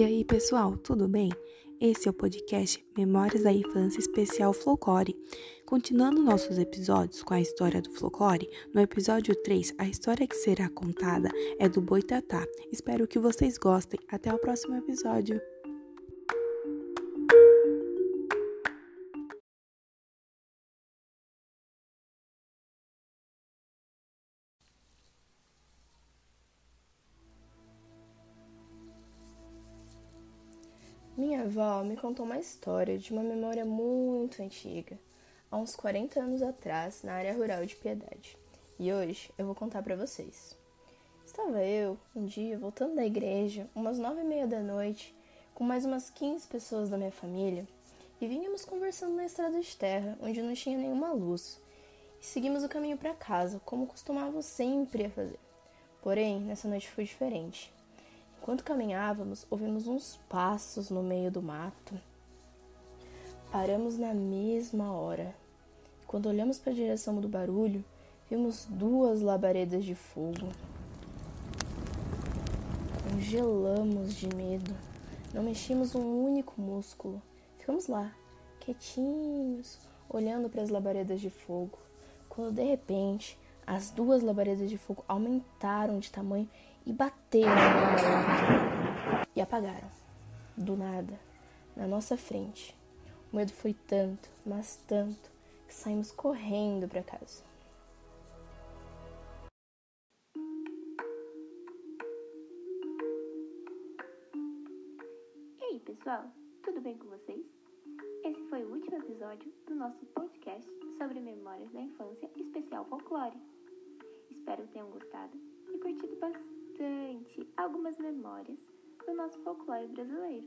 E aí, pessoal, tudo bem? Esse é o podcast Memórias da Infância Especial Folclore. Continuando nossos episódios com a história do folclore, no episódio 3, a história que será contada é do Boitatá. Espero que vocês gostem. Até o próximo episódio. Minha avó me contou uma história de uma memória muito antiga, há uns 40 anos atrás, na área rural de Piedade. E hoje eu vou contar para vocês. Estava eu, um dia, voltando da igreja, umas nove e meia da noite, com mais umas 15 pessoas da minha família, e vínhamos conversando na estrada de terra, onde não tinha nenhuma luz. E seguimos o caminho para casa, como costumávamos sempre a fazer. Porém, nessa noite foi diferente. Enquanto caminhávamos, ouvimos uns passos no meio do mato. Paramos na mesma hora. Quando olhamos para a direção do barulho, vimos duas labaredas de fogo. Congelamos de medo. Não mexemos um único músculo. Ficamos lá, quietinhos, olhando para as labaredas de fogo. Quando de repente as duas labaredas de fogo aumentaram de tamanho e bateram na outra e apagaram, do nada, na nossa frente. O medo foi tanto, mas tanto, que saímos correndo para casa. E aí, pessoal, tudo bem com vocês? Esse foi o último episódio do nosso podcast sobre memórias da infância especial folclore. Espero que tenham gostado e curtido bastante algumas memórias do nosso folclore brasileiro.